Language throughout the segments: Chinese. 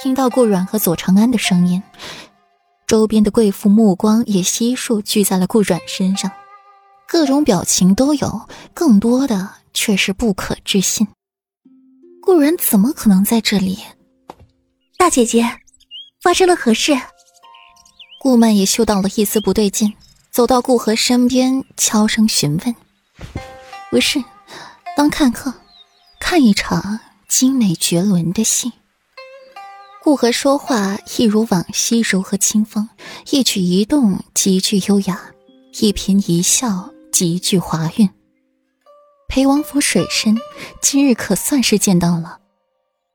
听到顾阮和左长安的声音，周边的贵妇目光也悉数聚在了顾阮身上，各种表情都有，更多的却是不可置信。顾阮怎么可能在这里？大姐姐，发生了何事？顾曼也嗅到了一丝不对劲，走到顾河身边，悄声询问：“不是，当看客，看一场精美绝伦的戏。”顾河说话一如往昔柔和清风，一举一动极具优雅，一颦一笑极具华韵。裴王府水深，今日可算是见到了。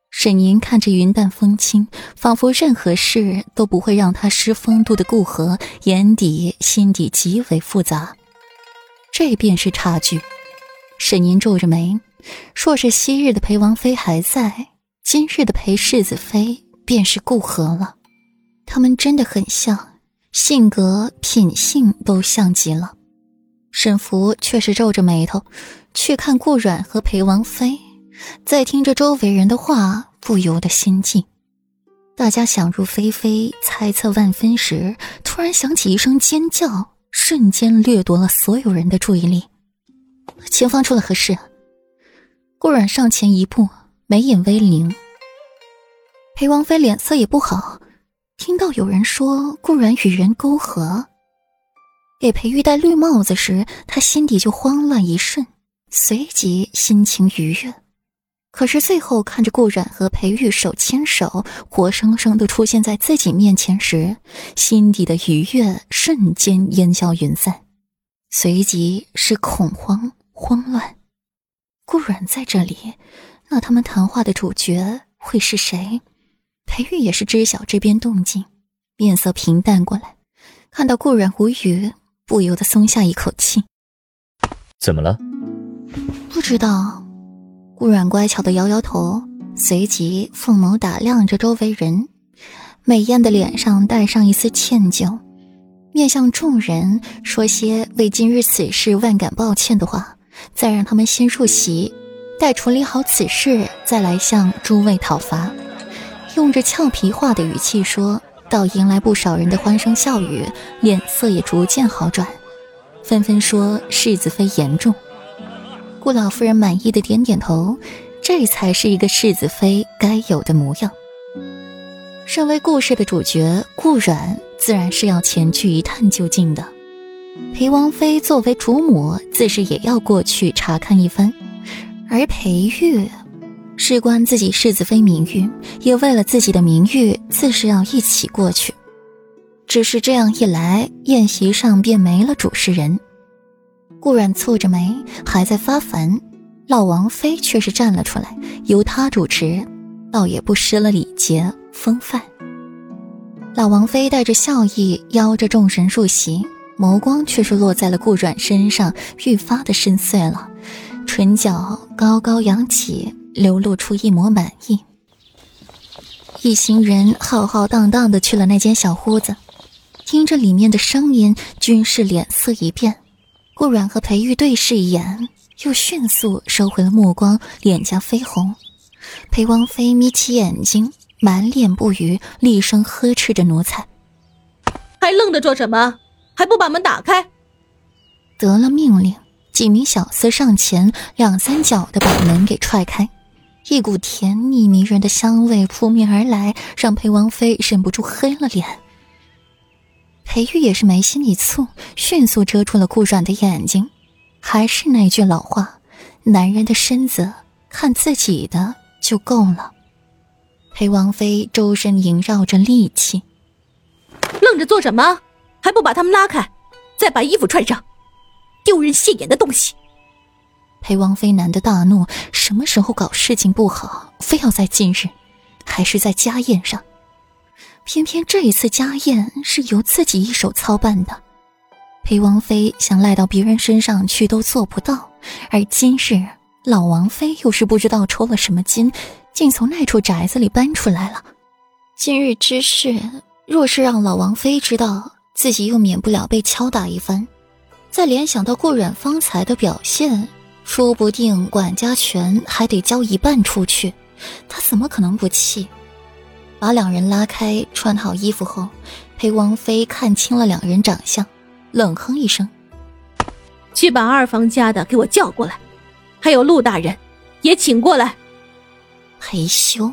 沈宁看着云淡风轻，仿佛任何事都不会让他失风度的顾河，眼底心底极为复杂。这便是差距。沈宁皱着眉，若是昔日的裴王妃还在，今日的裴世子妃。便是顾河了，他们真的很像，性格、品性都像极了。沈福却是皱着眉头，去看顾阮和裴王妃，在听着周围人的话，不由得心悸。大家想入非非，猜测万分时，突然响起一声尖叫，瞬间掠夺了所有人的注意力。前方出了何事？顾阮上前一步，眉眼微凝。裴王妃脸色也不好，听到有人说顾然与人勾合，给裴玉戴绿帽子时，她心底就慌乱一瞬，随即心情愉悦。可是最后看着顾然和裴玉手牵手，活生生的出现在自己面前时，心底的愉悦瞬间烟消云散，随即是恐慌慌乱。顾然在这里，那他们谈话的主角会是谁？裴玉也是知晓这边动静，面色平淡过来，看到顾然无语，不由得松下一口气。怎么了？不知道。顾然乖巧的摇摇头，随即凤眸打量着周围人，美艳的脸上带上一丝歉疚，面向众人说些为今日此事万感抱歉的话，再让他们先入席，待处理好此事，再来向诸位讨伐。用着俏皮话的语气说，倒迎来不少人的欢声笑语，脸色也逐渐好转，纷纷说世子妃言重。顾老夫人满意的点点头，这才是一个世子妃该有的模样。身为故事的主角，顾阮自然是要前去一探究竟的。裴王妃作为主母，自是也要过去查看一番，而裴玉。事关自己世子妃名誉，也为了自己的名誉，自是要一起过去。只是这样一来，宴席上便没了主持人。顾阮蹙着眉，还在发烦，老王妃却是站了出来，由她主持，倒也不失了礼节风范。老王妃带着笑意邀着众人入席，眸光却是落在了顾阮身上，愈发的深邃了，唇角高高扬起。流露出一抹满意。一行人浩浩荡荡的去了那间小屋子，听着里面的声音，均是脸色一变。顾阮和裴玉对视一眼，又迅速收回了目光，脸颊绯红。裴王妃眯起眼睛，满脸不愉，厉声呵斥着奴才：“还愣着做什么？还不把门打开！”得了命令，几名小厮上前，两三脚的把门给踹开。一股甜腻迷人的香味扑面而来，让裴王妃忍不住黑了脸。裴玉也是眉心一蹙，迅速遮住了顾软的眼睛。还是那句老话，男人的身子看自己的就够了。裴王妃周身萦绕着戾气，愣着做什么？还不把他们拉开，再把衣服穿上，丢人现眼的东西！裴王妃难得大怒，什么时候搞事情不好，非要在今日，还是在家宴上？偏偏这一次家宴是由自己一手操办的，裴王妃想赖到别人身上去都做不到。而今日老王妃又是不知道抽了什么筋，竟从那处宅子里搬出来了。今日之事，若是让老王妃知道，自己又免不了被敲打一番。再联想到顾阮方才的表现。说不定管家权还得交一半出去，他怎么可能不气？把两人拉开，穿好衣服后，裴王妃看清了两人长相，冷哼一声：“去把二房家的给我叫过来，还有陆大人，也请过来。”裴修。